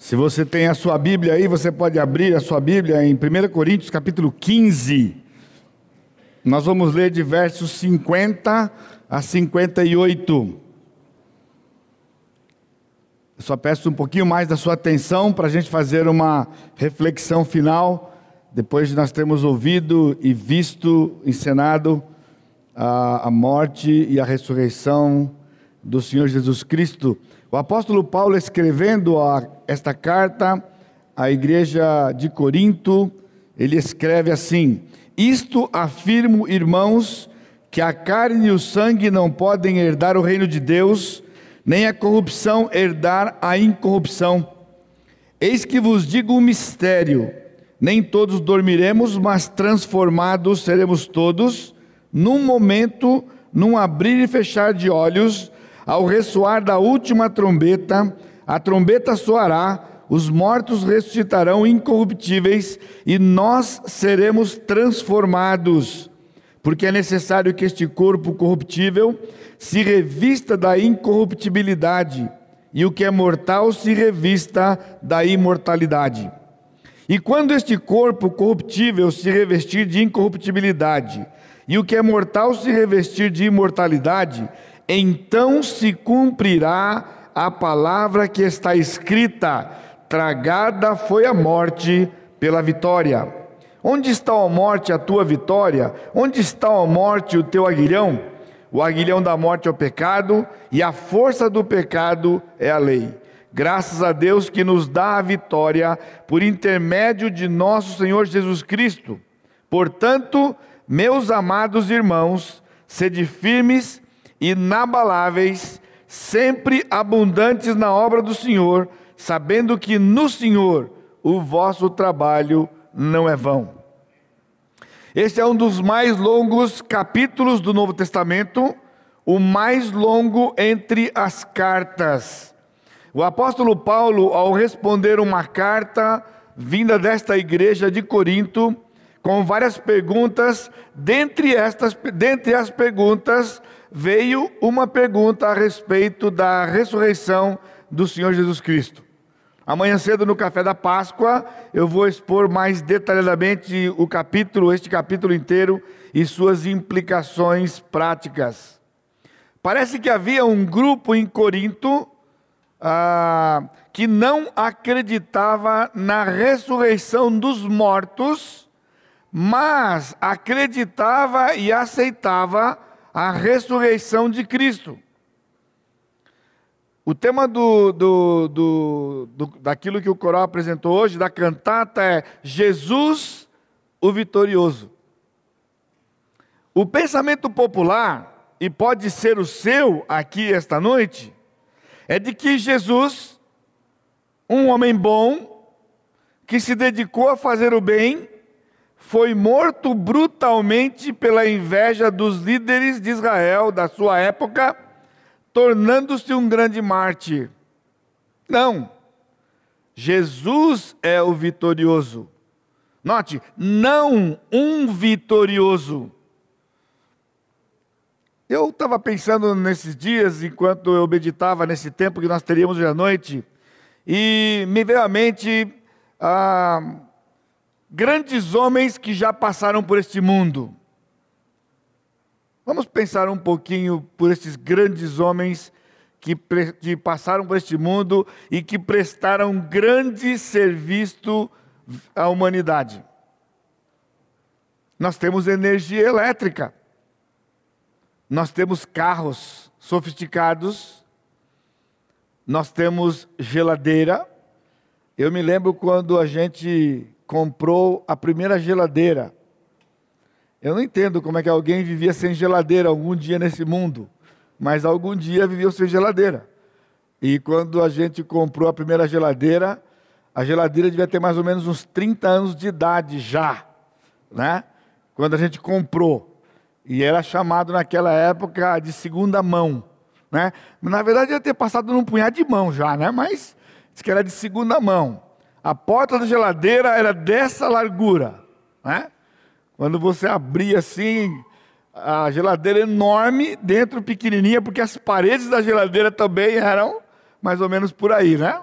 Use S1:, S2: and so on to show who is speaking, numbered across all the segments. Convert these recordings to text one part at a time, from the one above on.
S1: Se você tem a sua Bíblia aí, você pode abrir a sua Bíblia em 1 Coríntios capítulo 15. Nós vamos ler de versos 50 a 58. Eu só peço um pouquinho mais da sua atenção para a gente fazer uma reflexão final, depois de nós termos ouvido e visto, encenado a, a morte e a ressurreição do Senhor Jesus Cristo. O apóstolo Paulo, escrevendo a, esta carta à igreja de Corinto, ele escreve assim: Isto afirmo, irmãos, que a carne e o sangue não podem herdar o reino de Deus, nem a corrupção herdar a incorrupção. Eis que vos digo um mistério: nem todos dormiremos, mas transformados seremos todos, num momento, num abrir e fechar de olhos ao ressoar da última trombeta, a trombeta soará, os mortos ressuscitarão incorruptíveis e nós seremos transformados. Porque é necessário que este corpo corruptível se revista da incorruptibilidade e o que é mortal se revista da imortalidade. E quando este corpo corruptível se revestir de incorruptibilidade e o que é mortal se revestir de imortalidade, então se cumprirá a palavra que está escrita: tragada foi a morte pela vitória. Onde está a morte a tua vitória? Onde está a morte o teu aguilhão? O aguilhão da morte é o pecado, e a força do pecado é a lei. Graças a Deus que nos dá a vitória por intermédio de nosso Senhor Jesus Cristo. Portanto, meus amados irmãos, sede firmes inabaláveis, sempre abundantes na obra do Senhor, sabendo que no Senhor o vosso trabalho não é vão. Este é um dos mais longos capítulos do Novo Testamento, o mais longo entre as cartas. O apóstolo Paulo, ao responder uma carta vinda desta igreja de Corinto, com várias perguntas, dentre estas, dentre as perguntas, veio uma pergunta a respeito da ressurreição do Senhor Jesus Cristo. Amanhã cedo no café da Páscoa, eu vou expor mais detalhadamente o capítulo, este capítulo inteiro e suas implicações práticas. Parece que havia um grupo em Corinto ah, que não acreditava na ressurreição dos mortos, mas acreditava e aceitava a ressurreição de Cristo. O tema do, do, do, do, daquilo que o coral apresentou hoje, da cantata, é Jesus o Vitorioso. O pensamento popular, e pode ser o seu aqui esta noite, é de que Jesus, um homem bom, que se dedicou a fazer o bem, foi morto brutalmente pela inveja dos líderes de Israel da sua época, tornando-se um grande mártir. Não. Jesus é o vitorioso. Note, não um vitorioso. Eu estava pensando nesses dias, enquanto eu meditava nesse tempo que nós teríamos hoje à noite, e me veio à mente ah, grandes homens que já passaram por este mundo. Vamos pensar um pouquinho por esses grandes homens que, que passaram por este mundo e que prestaram grande serviço à humanidade. Nós temos energia elétrica, nós temos carros sofisticados, nós temos geladeira. Eu me lembro quando a gente comprou a primeira geladeira. Eu não entendo como é que alguém vivia sem geladeira algum dia nesse mundo, mas algum dia viveu sem geladeira. E quando a gente comprou a primeira geladeira, a geladeira devia ter mais ou menos uns 30 anos de idade já, né? Quando a gente comprou. E era chamado naquela época de segunda mão, né? Na verdade, ia ter passado num punhado de mão já, né? Mas diz que era de segunda mão. A porta da geladeira era dessa largura, né? Quando você abria assim, a geladeira enorme, dentro pequenininha, porque as paredes da geladeira também eram mais ou menos por aí, né?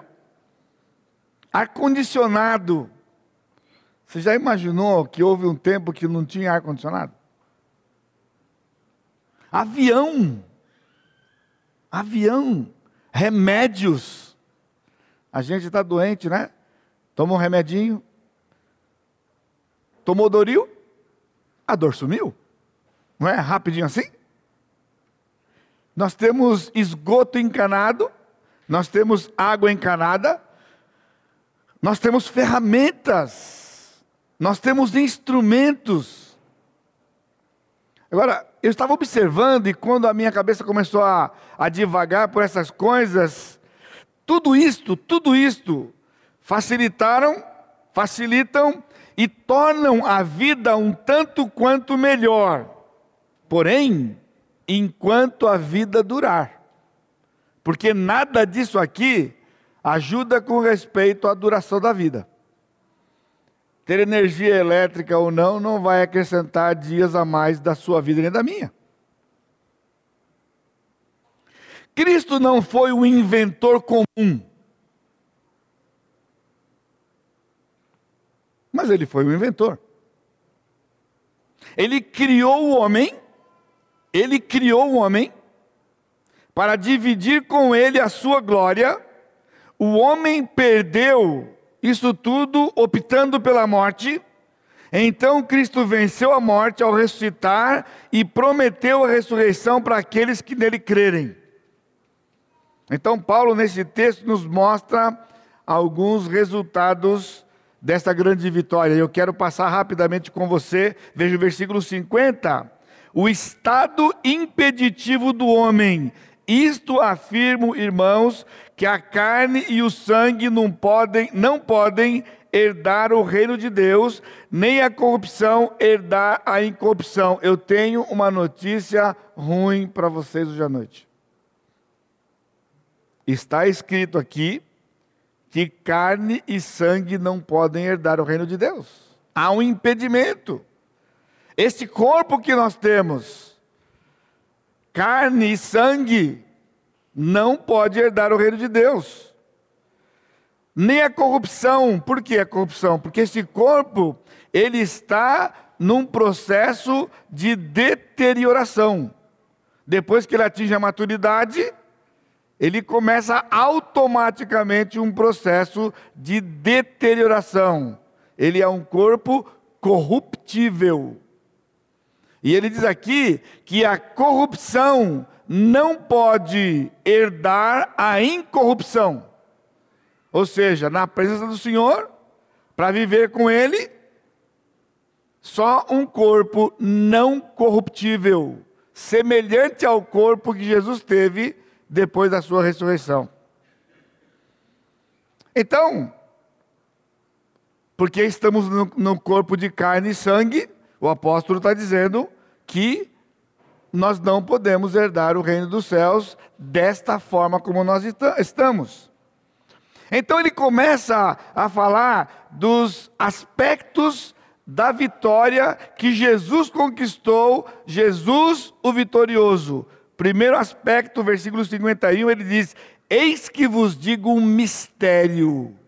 S1: ar-condicionado. Você já imaginou que houve um tempo que não tinha ar-condicionado? Avião. Avião. Remédios. A gente está doente, né? Toma um remedinho. Tomou Doril, a dor sumiu. Não é rapidinho assim? Nós temos esgoto encanado, nós temos água encanada, nós temos ferramentas, nós temos instrumentos. Agora, eu estava observando e quando a minha cabeça começou a, a divagar por essas coisas, tudo isto, tudo isto, facilitaram, facilitam e tornam a vida um tanto quanto melhor. Porém, enquanto a vida durar. Porque nada disso aqui ajuda com respeito à duração da vida. Ter energia elétrica ou não, não vai acrescentar dias a mais da sua vida nem da minha. Cristo não foi um inventor comum. Mas ele foi um inventor. Ele criou o homem ele criou o homem para dividir com ele a sua glória. O homem perdeu isso tudo optando pela morte. Então Cristo venceu a morte ao ressuscitar e prometeu a ressurreição para aqueles que nele crerem. Então, Paulo, nesse texto, nos mostra alguns resultados desta grande vitória. Eu quero passar rapidamente com você. Veja o versículo 50 o estado impeditivo do homem. Isto afirmo, irmãos, que a carne e o sangue não podem, não podem herdar o reino de Deus, nem a corrupção herdar a incorrupção. Eu tenho uma notícia ruim para vocês hoje à noite. Está escrito aqui que carne e sangue não podem herdar o reino de Deus. Há um impedimento. Este corpo que nós temos, carne e sangue, não pode herdar o reino de Deus. Nem a corrupção. Por que a corrupção? Porque este corpo, ele está num processo de deterioração. Depois que ele atinge a maturidade, ele começa automaticamente um processo de deterioração. Ele é um corpo corruptível. E ele diz aqui que a corrupção não pode herdar a incorrupção. Ou seja, na presença do Senhor, para viver com Ele, só um corpo não corruptível, semelhante ao corpo que Jesus teve depois da sua ressurreição. Então, porque estamos no, no corpo de carne e sangue, o apóstolo está dizendo que nós não podemos herdar o reino dos céus desta forma como nós estamos. Então ele começa a falar dos aspectos da vitória que Jesus conquistou, Jesus o vitorioso. Primeiro aspecto, versículo 51, ele diz: Eis que vos digo um mistério.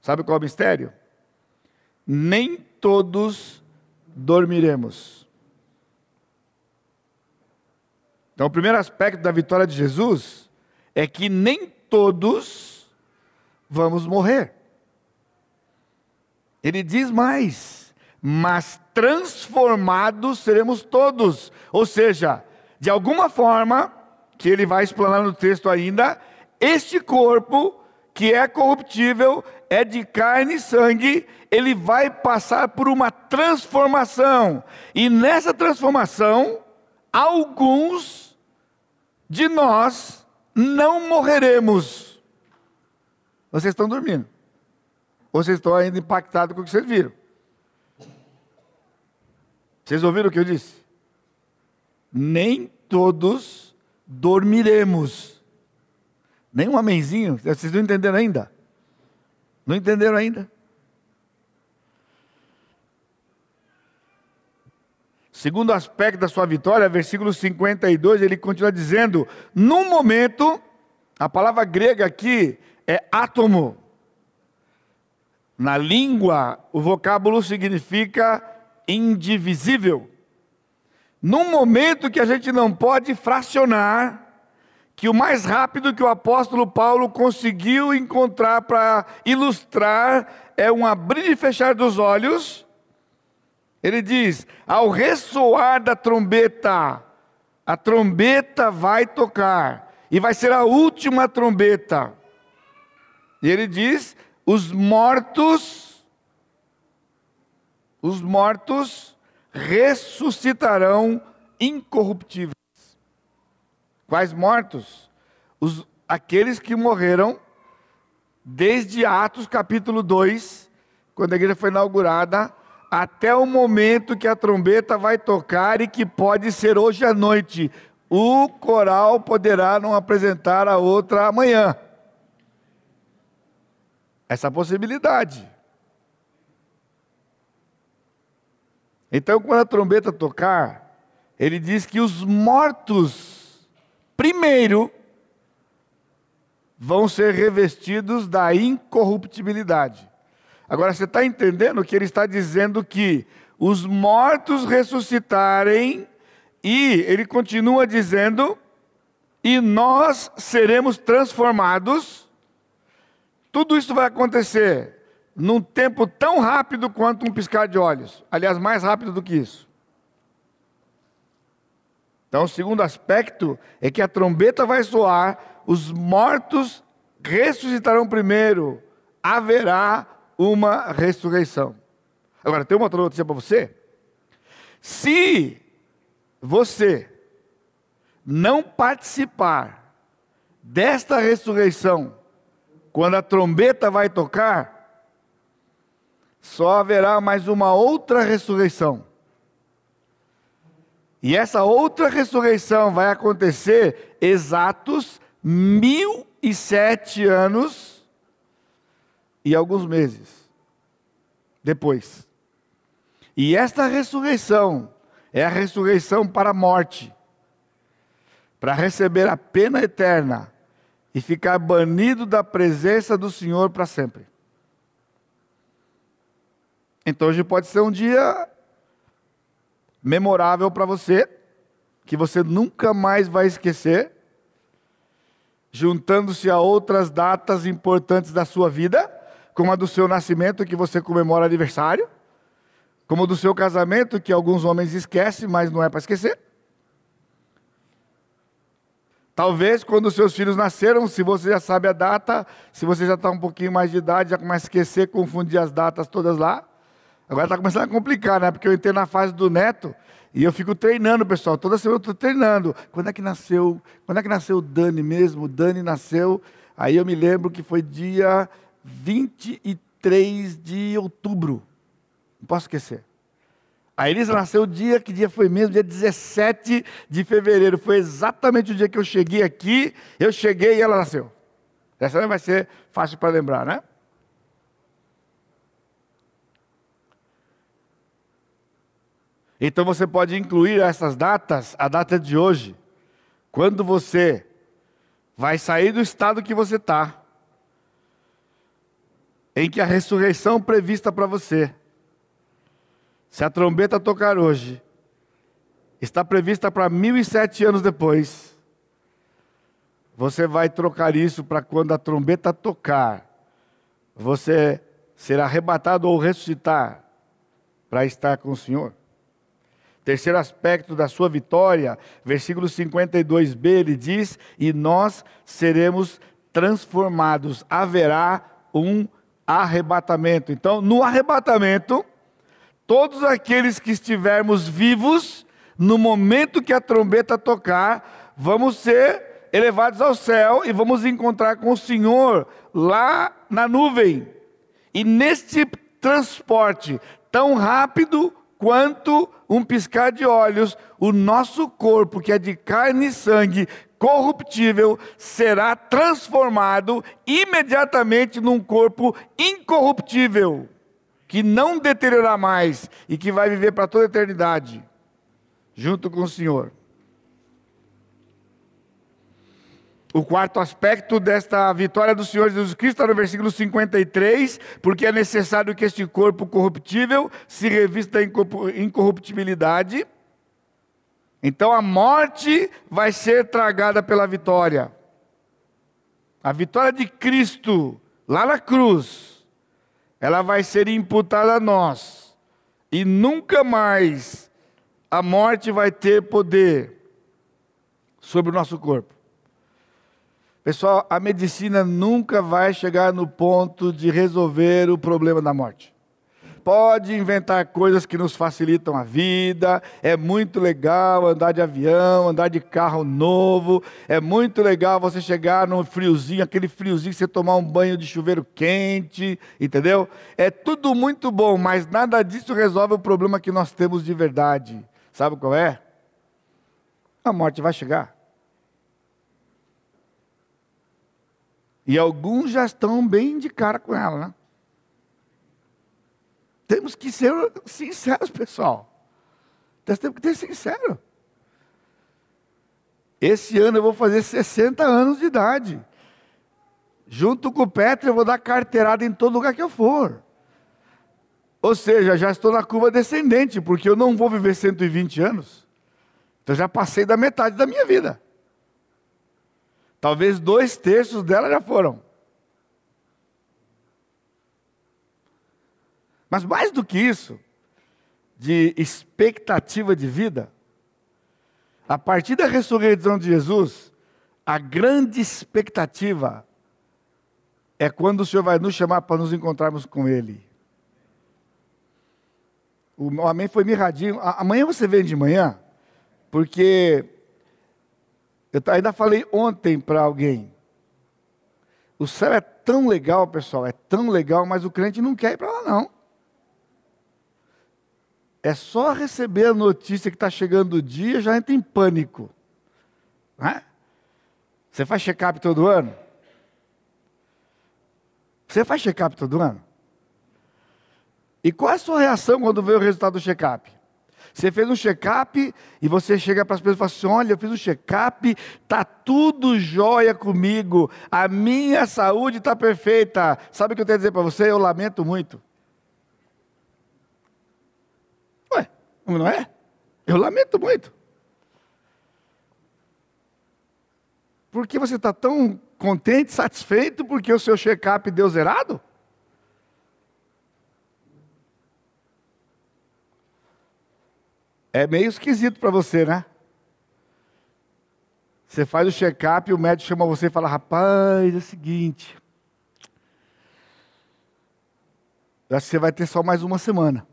S1: Sabe qual é o mistério? Nem todos dormiremos. Então, o primeiro aspecto da vitória de Jesus é que nem todos vamos morrer. Ele diz mais, mas transformados seremos todos. Ou seja, de alguma forma, que ele vai explanar no texto ainda, este corpo que é corruptível, é de carne e sangue, ele vai passar por uma transformação. E nessa transformação, alguns de nós não morreremos. Vocês estão dormindo. Vocês estão ainda impactados com o que vocês viram? Vocês ouviram o que eu disse? Nem todos dormiremos. Nem um amenzinho. Vocês não entenderam ainda? Não entenderam ainda? Segundo aspecto da sua vitória, versículo 52, ele continua dizendo: num momento, a palavra grega aqui é átomo. Na língua, o vocábulo significa indivisível. Num momento que a gente não pode fracionar, que o mais rápido que o apóstolo Paulo conseguiu encontrar para ilustrar é um abrir e fechar dos olhos. Ele diz: ao ressoar da trombeta, a trombeta vai tocar, e vai ser a última trombeta. E ele diz: os mortos, os mortos ressuscitarão incorruptíveis. Quais mortos? Os, aqueles que morreram desde Atos capítulo 2, quando a igreja foi inaugurada, até o momento que a trombeta vai tocar e que pode ser hoje à noite. O coral poderá não apresentar a outra amanhã essa possibilidade. Então, quando a trombeta tocar, ele diz que os mortos, primeiro, vão ser revestidos da incorruptibilidade. Agora, você está entendendo que ele está dizendo que os mortos ressuscitarem, e ele continua dizendo, e nós seremos transformados tudo isso vai acontecer num tempo tão rápido quanto um piscar de olhos. Aliás, mais rápido do que isso. Então, o segundo aspecto é que a trombeta vai soar, os mortos ressuscitarão primeiro, haverá uma ressurreição. Agora, tem uma outra notícia para você. Se você não participar desta ressurreição, quando a trombeta vai tocar, só haverá mais uma outra ressurreição. E essa outra ressurreição vai acontecer exatos mil e sete anos e alguns meses depois. E esta ressurreição é a ressurreição para a morte, para receber a pena eterna e ficar banido da presença do Senhor para sempre. Então hoje pode ser um dia memorável para você, que você nunca mais vai esquecer, juntando-se a outras datas importantes da sua vida, como a do seu nascimento, que você comemora aniversário, como a do seu casamento, que alguns homens esquecem, mas não é para esquecer. Talvez quando seus filhos nasceram, se você já sabe a data, se você já está um pouquinho mais de idade, já começa a esquecer, confundir as datas todas lá. Agora está começando a complicar, né? Porque eu entrei na fase do neto e eu fico treinando, pessoal. Toda semana eu estou treinando. Quando é que nasceu? Quando é que nasceu o Dani mesmo? O Dani nasceu. Aí eu me lembro que foi dia 23 de outubro. Não posso esquecer. A Elisa nasceu dia, que dia foi mesmo? Dia 17 de fevereiro. Foi exatamente o dia que eu cheguei aqui, eu cheguei e ela nasceu. Essa vai ser fácil para lembrar, né? Então você pode incluir essas datas, a data de hoje, quando você vai sair do estado que você está, em que a ressurreição prevista para você se a trombeta tocar hoje, está prevista para mil e sete anos depois. Você vai trocar isso para quando a trombeta tocar, você será arrebatado ou ressuscitar para estar com o Senhor. Terceiro aspecto da sua vitória, versículo 52b, ele diz: E nós seremos transformados, haverá um arrebatamento. Então, no arrebatamento, todos aqueles que estivermos vivos, no momento que a trombeta tocar, vamos ser elevados ao céu e vamos encontrar com o Senhor lá na nuvem. E neste transporte tão rápido quanto um piscar de olhos, o nosso corpo, que é de carne e sangue, corruptível, será transformado imediatamente num corpo incorruptível que não deteriorará mais e que vai viver para toda a eternidade, junto com o Senhor. O quarto aspecto desta vitória do Senhor Jesus Cristo está no versículo 53, porque é necessário que este corpo corruptível se revista da incorruptibilidade. Então a morte vai ser tragada pela vitória. A vitória de Cristo lá na cruz, ela vai ser imputada a nós. E nunca mais a morte vai ter poder sobre o nosso corpo. Pessoal, a medicina nunca vai chegar no ponto de resolver o problema da morte. Pode inventar coisas que nos facilitam a vida, é muito legal andar de avião, andar de carro novo, é muito legal você chegar num friozinho, aquele friozinho, você tomar um banho de chuveiro quente, entendeu? É tudo muito bom, mas nada disso resolve o problema que nós temos de verdade. Sabe qual é? A morte vai chegar. E alguns já estão bem de cara com ela, né? Temos que ser sinceros, pessoal. Temos que ser sinceros. Esse ano eu vou fazer 60 anos de idade. Junto com o Petro, eu vou dar carteirada em todo lugar que eu for. Ou seja, já estou na curva descendente, porque eu não vou viver 120 anos. Então já passei da metade da minha vida. Talvez dois terços dela já foram. Mas mais do que isso, de expectativa de vida, a partir da ressurreição de Jesus, a grande expectativa é quando o Senhor vai nos chamar para nos encontrarmos com Ele. O amém foi mirradinho. Amanhã você vem de manhã, porque eu ainda falei ontem para alguém. O céu é tão legal, pessoal, é tão legal, mas o crente não quer ir para lá, não. É só receber a notícia que está chegando o dia, já entra em pânico. Né? Você faz check-up todo ano? Você faz check-up todo ano? E qual é a sua reação quando vê o resultado do check-up? Você fez um check-up e você chega para as pessoas e fala assim: olha, eu fiz um check-up, está tudo jóia comigo, a minha saúde está perfeita. Sabe o que eu tenho a dizer para você? Eu lamento muito. Ué, não é? Eu lamento muito. Porque você está tão contente, satisfeito, porque o seu check-up deu zerado? É meio esquisito para você, né? Você faz o check-up e o médico chama você e fala: rapaz, é o seguinte. Eu acho que você vai ter só mais uma semana.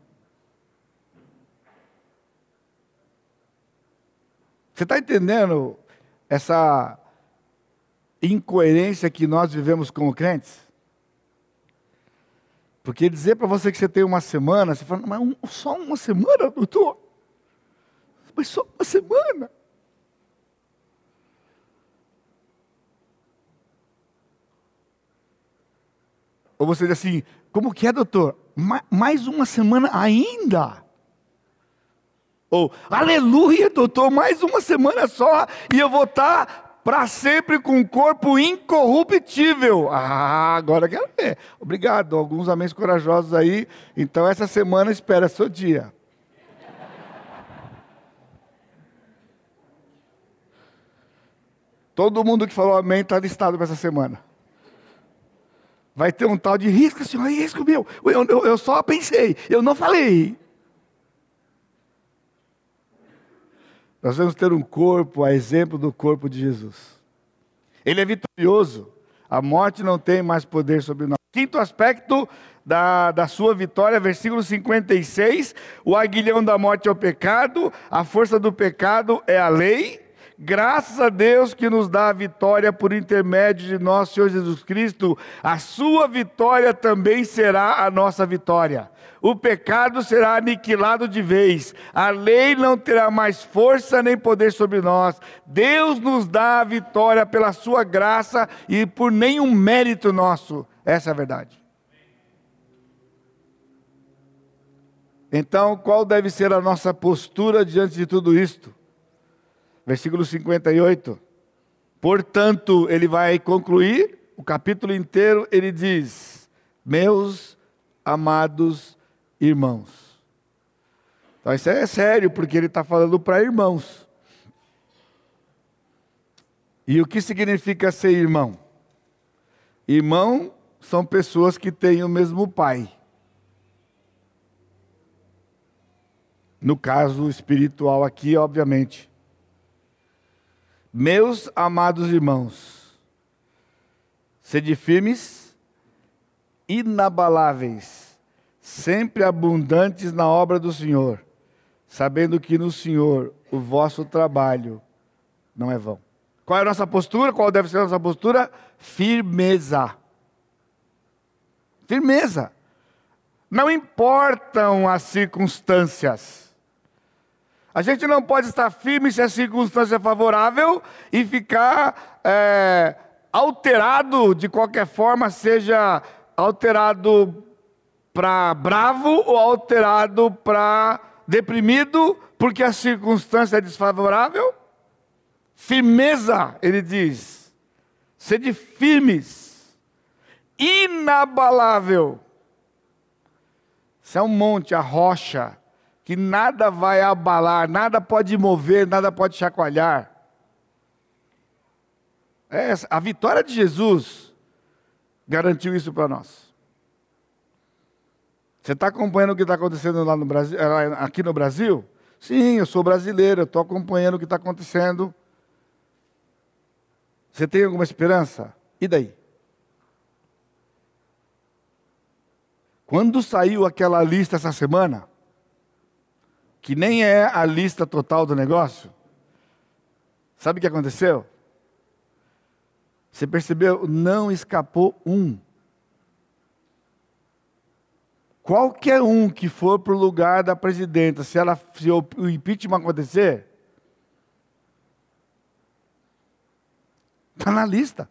S1: Você está entendendo essa incoerência que nós vivemos como crentes? Porque dizer para você que você tem uma semana, você fala, mas um, só uma semana, doutor? Mas só uma semana. Ou você diz assim, como que é, doutor? mais uma semana ainda? Ou, aleluia, doutor, mais uma semana só e eu vou estar para sempre com um corpo incorruptível. Ah, agora quero ver. Obrigado, alguns amém corajosos aí. Então essa semana espera seu dia. Todo mundo que falou amém está listado para essa semana. Vai ter um tal de risco, senhor, é risco meu. Eu, eu, eu só pensei, eu não falei. Nós vamos ter um corpo a exemplo do corpo de Jesus. Ele é vitorioso. A morte não tem mais poder sobre nós. Quinto aspecto da, da sua vitória, versículo 56. O aguilhão da morte é o pecado, a força do pecado é a lei. Graças a Deus que nos dá a vitória por intermédio de nosso Senhor Jesus Cristo, a sua vitória também será a nossa vitória. O pecado será aniquilado de vez, a lei não terá mais força nem poder sobre nós. Deus nos dá a vitória pela sua graça e por nenhum mérito nosso. Essa é a verdade. Então, qual deve ser a nossa postura diante de tudo isto? Versículo 58. Portanto, ele vai concluir o capítulo inteiro, ele diz: Meus amados irmãos. Então, isso é sério, porque ele está falando para irmãos. E o que significa ser irmão? Irmão são pessoas que têm o mesmo pai. No caso espiritual aqui, obviamente. Meus amados irmãos, sede firmes, inabaláveis, sempre abundantes na obra do Senhor, sabendo que no Senhor o vosso trabalho não é vão. Qual é a nossa postura? Qual deve ser a nossa postura? Firmeza. Firmeza. Não importam as circunstâncias. A gente não pode estar firme se a circunstância é favorável e ficar é, alterado de qualquer forma, seja alterado para bravo ou alterado para deprimido, porque a circunstância é desfavorável. Firmeza, ele diz, sede firmes, inabalável. Isso é um monte, a rocha que nada vai abalar, nada pode mover, nada pode chacoalhar. É, a vitória de Jesus garantiu isso para nós. Você está acompanhando o que está acontecendo lá no Brasil, eh, aqui no Brasil? Sim, eu sou brasileiro, estou acompanhando o que está acontecendo. Você tem alguma esperança? E daí? Quando saiu aquela lista essa semana, que nem é a lista total do negócio. Sabe o que aconteceu? Você percebeu? Não escapou um. Qualquer um que for para o lugar da presidenta, se, ela, se o impeachment acontecer, está na lista.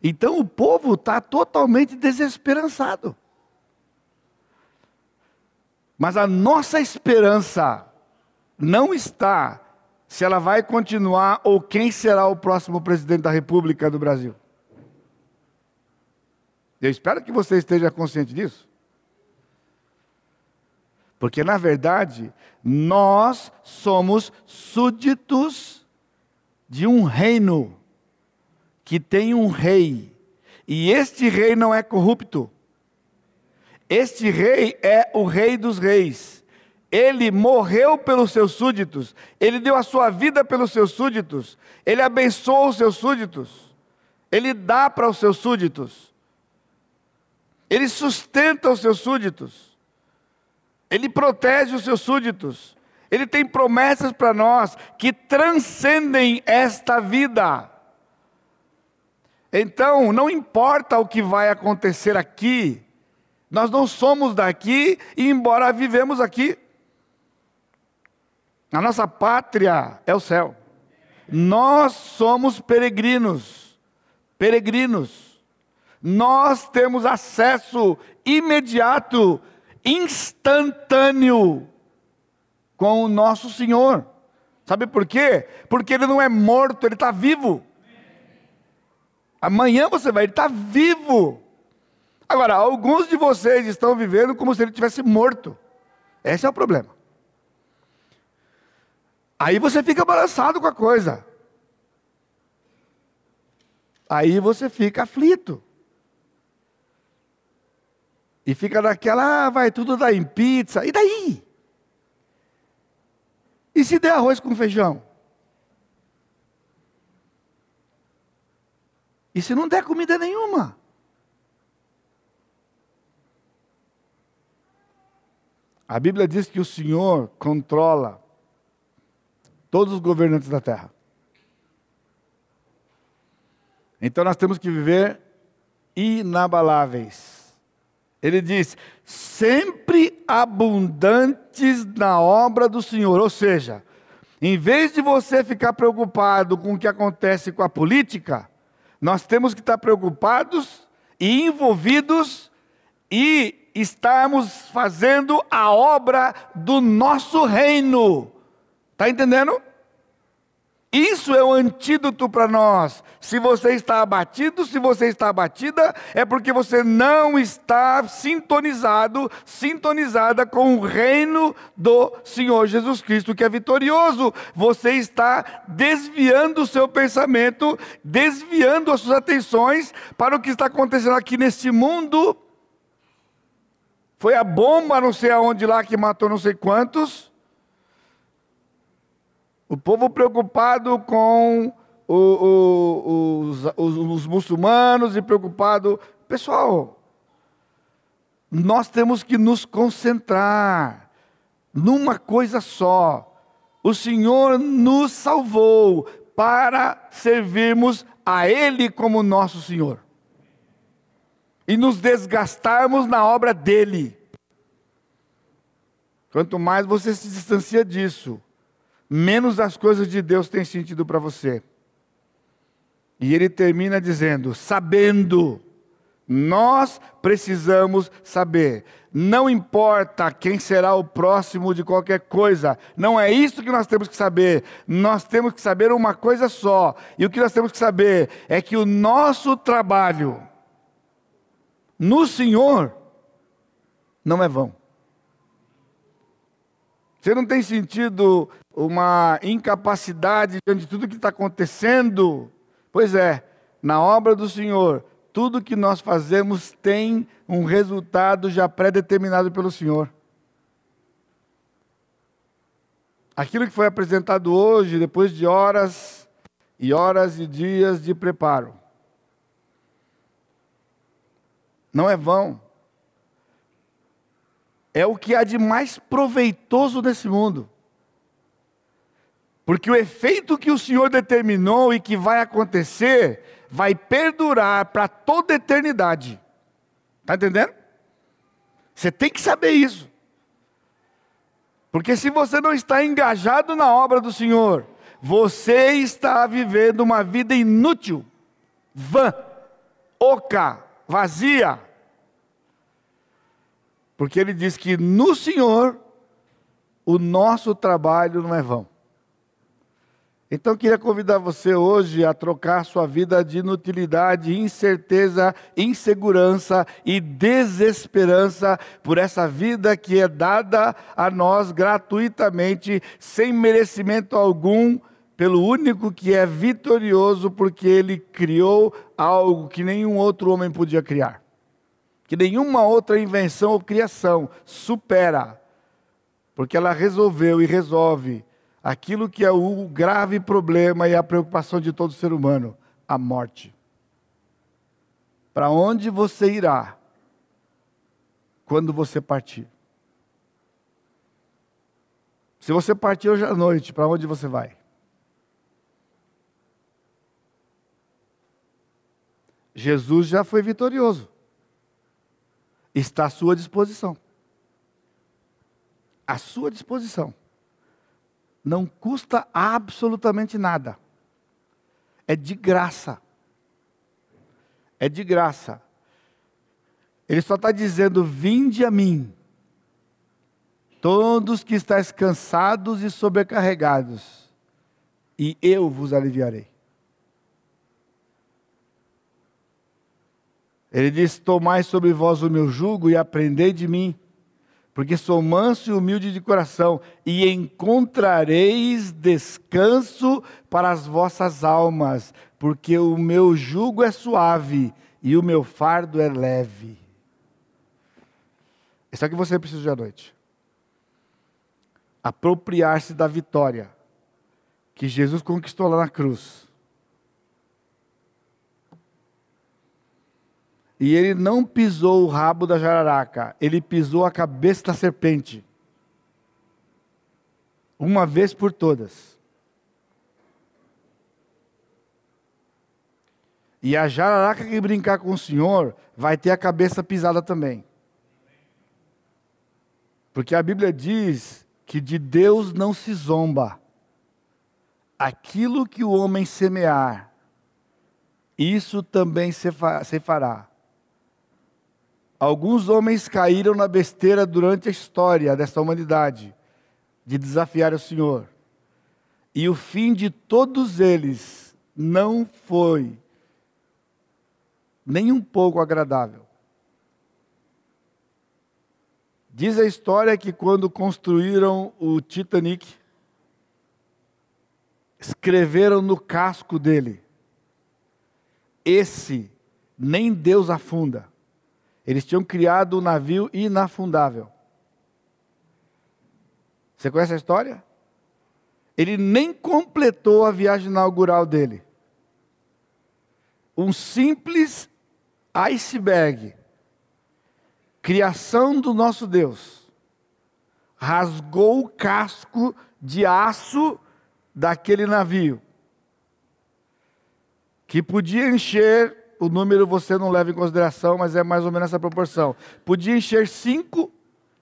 S1: Então o povo está totalmente desesperançado. Mas a nossa esperança não está se ela vai continuar ou quem será o próximo presidente da República do Brasil. Eu espero que você esteja consciente disso. Porque, na verdade, nós somos súditos de um reino que tem um rei. E este rei não é corrupto. Este rei é o rei dos reis. Ele morreu pelos seus súditos, ele deu a sua vida pelos seus súditos, ele abençoa os seus súditos, ele dá para os seus súditos, ele sustenta os seus súditos, ele protege os seus súditos, ele tem promessas para nós que transcendem esta vida. Então, não importa o que vai acontecer aqui, nós não somos daqui, e embora vivemos aqui. A nossa pátria é o céu. Nós somos peregrinos. Peregrinos. Nós temos acesso imediato, instantâneo com o nosso Senhor. Sabe por quê? Porque ele não é morto, ele está vivo. Amanhã você vai, ele está vivo. Agora, alguns de vocês estão vivendo como se ele tivesse morto. Esse é o problema. Aí você fica balançado com a coisa. Aí você fica aflito. E fica naquela, ah, vai tudo dar em pizza. E daí? E se der arroz com feijão? E se não der comida nenhuma? A Bíblia diz que o Senhor controla todos os governantes da terra. Então nós temos que viver inabaláveis. Ele diz: sempre abundantes na obra do Senhor. Ou seja, em vez de você ficar preocupado com o que acontece com a política, nós temos que estar preocupados e envolvidos e estamos fazendo a obra do nosso reino. Está entendendo? Isso é o antídoto para nós. Se você está abatido, se você está abatida, é porque você não está sintonizado, sintonizada com o reino do Senhor Jesus Cristo, que é vitorioso. Você está desviando o seu pensamento, desviando as suas atenções para o que está acontecendo aqui neste mundo. Foi a bomba, não sei aonde lá, que matou não sei quantos. O povo preocupado com o, o, os, os, os muçulmanos e preocupado. Pessoal, nós temos que nos concentrar numa coisa só. O Senhor nos salvou para servirmos a Ele como nosso Senhor e nos desgastarmos na obra dele. Quanto mais você se distancia disso, menos as coisas de Deus têm sentido para você. E ele termina dizendo: sabendo, nós precisamos saber. Não importa quem será o próximo de qualquer coisa, não é isso que nós temos que saber. Nós temos que saber uma coisa só. E o que nós temos que saber é que o nosso trabalho no Senhor não é vão. Você não tem sentido uma incapacidade diante de tudo que está acontecendo. Pois é, na obra do Senhor, tudo que nós fazemos tem um resultado já pré-determinado pelo Senhor. Aquilo que foi apresentado hoje, depois de horas e horas e dias de preparo, não é vão. É o que há de mais proveitoso nesse mundo. Porque o efeito que o Senhor determinou e que vai acontecer, vai perdurar para toda a eternidade. Está entendendo? Você tem que saber isso. Porque se você não está engajado na obra do Senhor, você está vivendo uma vida inútil, vã, oca, vazia. Porque ele diz que no Senhor o nosso trabalho não é vão. Então, queria convidar você hoje a trocar sua vida de inutilidade, incerteza, insegurança e desesperança por essa vida que é dada a nós gratuitamente, sem merecimento algum, pelo único que é vitorioso, porque ele criou algo que nenhum outro homem podia criar. Que nenhuma outra invenção ou criação supera, porque ela resolveu e resolve aquilo que é o grave problema e a preocupação de todo ser humano: a morte. Para onde você irá quando você partir? Se você partir hoje à noite, para onde você vai? Jesus já foi vitorioso. Está à sua disposição. À sua disposição não custa absolutamente nada. É de graça. É de graça. Ele só está dizendo: Vinde a mim, todos que estáis cansados e sobrecarregados, e eu vos aliviarei. Ele diz: Tomai sobre vós o meu jugo e aprendei de mim porque sou manso e humilde de coração, e encontrareis descanso para as vossas almas, porque o meu jugo é suave e o meu fardo é leve. Isso é o que você precisa de à noite. Apropriar-se da vitória que Jesus conquistou lá na cruz E ele não pisou o rabo da jararaca, ele pisou a cabeça da serpente. Uma vez por todas. E a jararaca que brincar com o Senhor vai ter a cabeça pisada também. Porque a Bíblia diz que de Deus não se zomba. Aquilo que o homem semear, isso também se fará. Alguns homens caíram na besteira durante a história dessa humanidade, de desafiar o Senhor. E o fim de todos eles não foi nem um pouco agradável. Diz a história que quando construíram o Titanic, escreveram no casco dele: Esse nem Deus afunda. Eles tinham criado um navio inafundável. Você conhece a história? Ele nem completou a viagem inaugural dele. Um simples iceberg, criação do nosso Deus, rasgou o casco de aço daquele navio, que podia encher, o número você não leva em consideração, mas é mais ou menos essa proporção. Podia encher cinco,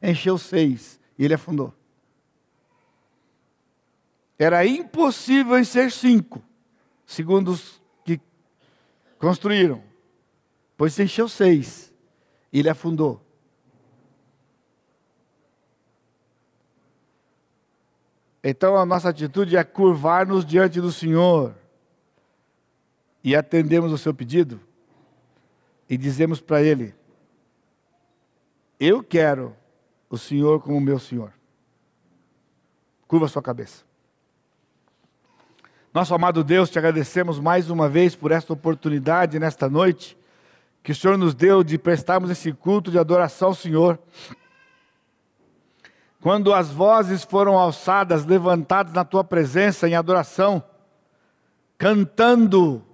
S1: encheu seis, e ele afundou. Era impossível encher cinco, segundo os que construíram, pois se encheu seis, e ele afundou. Então a nossa atitude é curvar-nos diante do Senhor e atendemos o seu pedido e dizemos para Ele: Eu quero o Senhor como meu Senhor. Curva sua cabeça. Nosso amado Deus, te agradecemos mais uma vez por esta oportunidade nesta noite que o Senhor nos deu de prestarmos esse culto de adoração ao Senhor. Quando as vozes foram alçadas, levantadas na tua presença em adoração, cantando,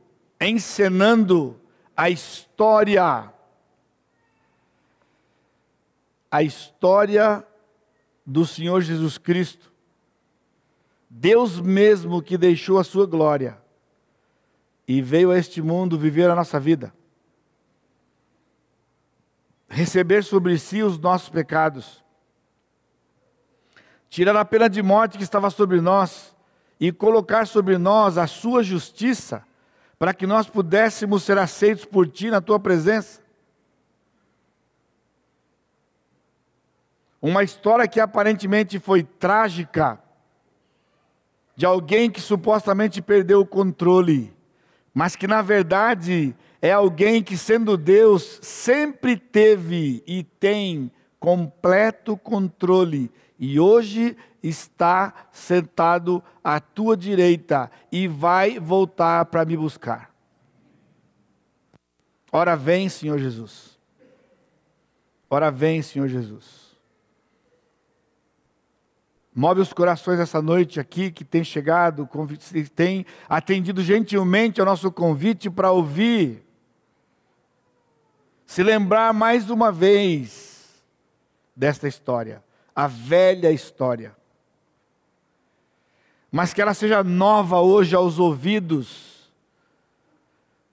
S1: encenando a história, a história do Senhor Jesus Cristo, Deus mesmo que deixou a sua glória e veio a este mundo viver a nossa vida, receber sobre si os nossos pecados. Tirar a pena de morte que estava sobre nós e colocar sobre nós a sua justiça, para que nós pudéssemos ser aceitos por ti na tua presença. Uma história que aparentemente foi trágica, de alguém que supostamente perdeu o controle, mas que na verdade é alguém que, sendo Deus, sempre teve e tem completo controle e hoje está sentado à tua direita e vai voltar para me buscar. Ora vem, Senhor Jesus. Ora vem, Senhor Jesus. Move os corações essa noite aqui que tem chegado, tem atendido gentilmente ao nosso convite para ouvir. Se lembrar mais uma vez desta história a velha história. Mas que ela seja nova hoje aos ouvidos,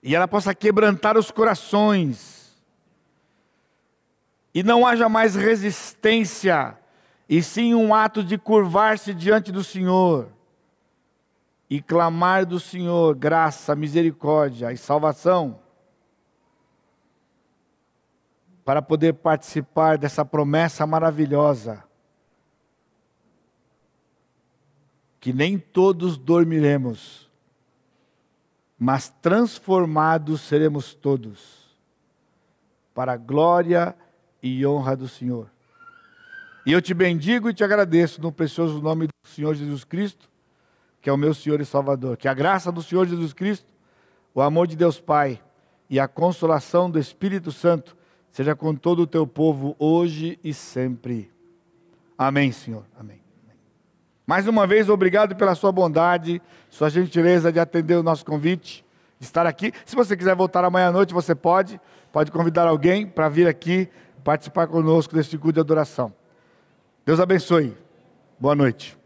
S1: e ela possa quebrantar os corações, e não haja mais resistência, e sim um ato de curvar-se diante do Senhor e clamar do Senhor graça, misericórdia e salvação, para poder participar dessa promessa maravilhosa que nem todos dormiremos, mas transformados seremos todos, para a glória e honra do Senhor. E eu te bendigo e te agradeço no precioso nome do Senhor Jesus Cristo, que é o meu Senhor e Salvador. Que a graça do Senhor Jesus Cristo, o amor de Deus Pai e a consolação do Espírito Santo seja com todo o teu povo hoje e sempre. Amém, Senhor. Amém. Mais uma vez, obrigado pela sua bondade, sua gentileza de atender o nosso convite, de estar aqui. Se você quiser voltar amanhã à noite, você pode. Pode convidar alguém para vir aqui participar conosco deste culto de adoração. Deus abençoe. Boa noite.